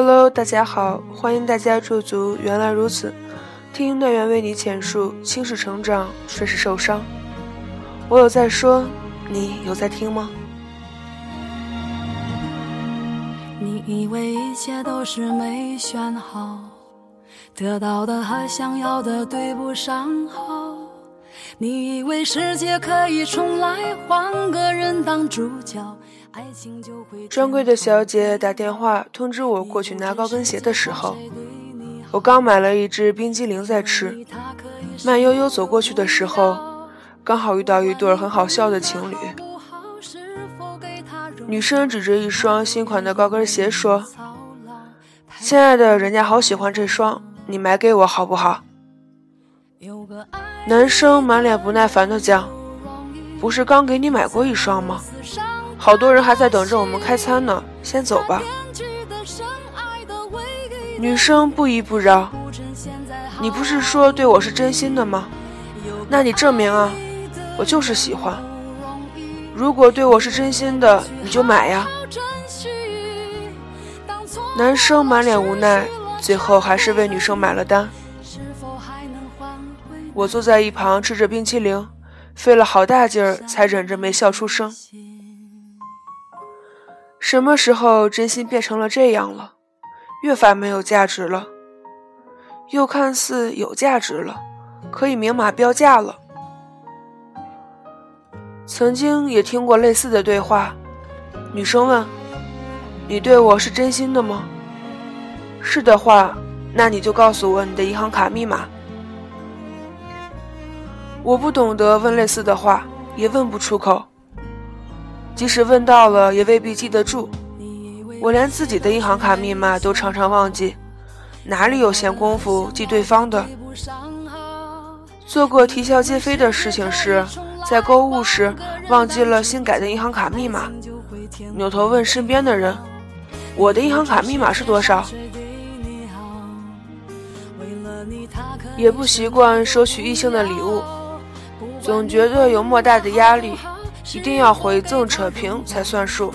Hello，大家好，欢迎大家驻足。原来如此，听音乐员为你浅述：轻视成长，顺势受伤。我有在说，你有在听吗？你以为一切都是没选好，得到的和想要的对不上号。你以为世界可以重来，换个人当主角，爱情就会。专柜的小姐打电话通知我过去拿高跟鞋的时候，我刚买了一只冰激凌在吃，慢悠悠走过去的时候，刚好遇到一对很好笑的情侣。女生指着一双新款的高跟鞋说：“亲爱的，人家好喜欢这双，你买给我好不好？”男生满脸不耐烦地讲：“不是刚给你买过一双吗？好多人还在等着我们开餐呢，先走吧。”女生不依不饶：“你不是说对我是真心的吗？那你证明啊，我就是喜欢。如果对我是真心的，你就买呀。”男生满脸无奈，最后还是为女生买了单。我坐在一旁吃着冰淇淋，费了好大劲儿才忍着没笑出声。什么时候真心变成了这样了？越发没有价值了，又看似有价值了，可以明码标价了。曾经也听过类似的对话，女生问：“你对我是真心的吗？”是的话，那你就告诉我你的银行卡密码。我不懂得问类似的话，也问不出口。即使问到了，也未必记得住。我连自己的银行卡密码都常常忘记，哪里有闲工夫记对方的？做过啼笑皆非的事情是，在购物时忘记了新改的银行卡密码，扭头问身边的人：“我的银行卡密码是多少？”也不习惯收取异性的礼物。总觉得有莫大的压力，一定要回赠扯平才算数。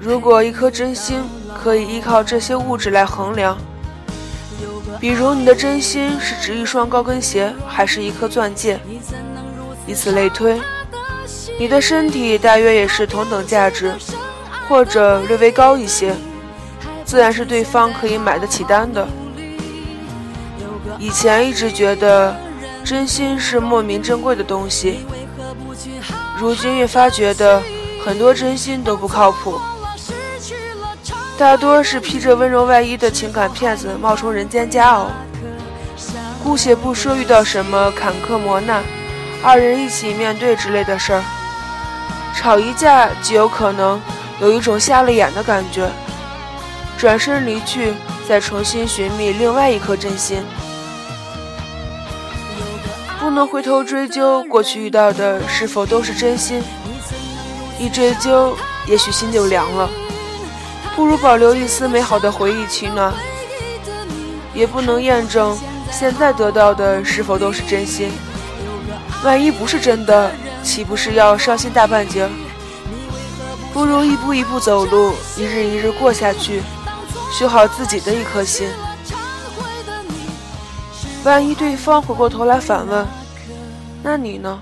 如果一颗真心可以依靠这些物质来衡量，比如你的真心是值一双高跟鞋，还是一颗钻戒，以此类推，你的身体大约也是同等价值，或者略微高一些，自然是对方可以买得起单的。以前一直觉得。真心是莫名珍贵的东西，如今越发觉得很多真心都不靠谱，大多是披着温柔外衣的情感骗子冒充人间佳偶。姑且不说遇到什么坎坷磨难，二人一起面对之类的事儿，吵一架极有可能有一种瞎了眼的感觉，转身离去，再重新寻觅另外一颗真心。不能回头追究过去遇到的是否都是真心，一追究，也许心就凉了。不如保留一丝美好的回忆取暖。也不能验证现在得到的是否都是真心，万一不是真的，岂不是要伤心大半截？不如一步一步走路，一日一日过下去，修好自己的一颗心。万一对方回过头来反问：“那你呢？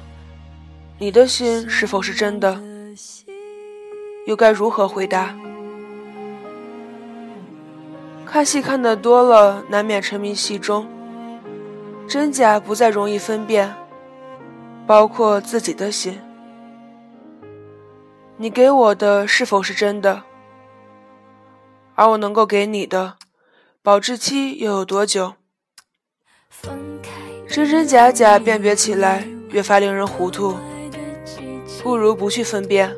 你的心是否是真的？又该如何回答？”看戏看得多了，难免沉迷戏中，真假不再容易分辨，包括自己的心。你给我的是否是真的？而我能够给你的，保质期又有多久？真真假假辨别起来越发令人糊涂，不如不去分辨，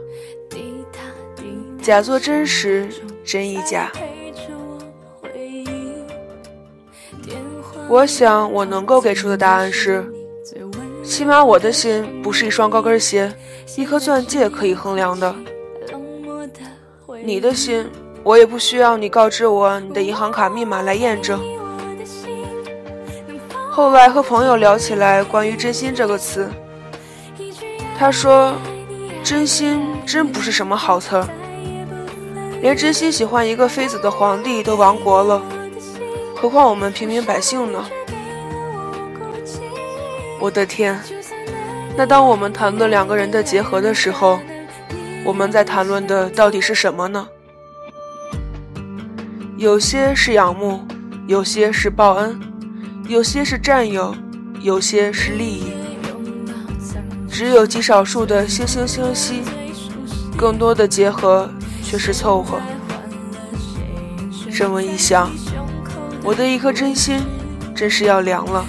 假作真实，真亦假。我想我能够给出的答案是，起码我的心不是一双高跟鞋、一颗钻戒可以衡量的。你的心，我也不需要你告知我你的银行卡密码来验证。后来和朋友聊起来关于“真心”这个词，他说：“真心真不是什么好词儿，连真心喜欢一个妃子的皇帝都亡国了，何况我们平民百姓呢？我的天！那当我们谈论两个人的结合的时候，我们在谈论的到底是什么呢？有些是仰慕，有些是报恩，有些是占有，有些是利益。只有极少数的惺惺相惜，更多的结合却是凑合。这么一想，我的一颗真心真是要凉了。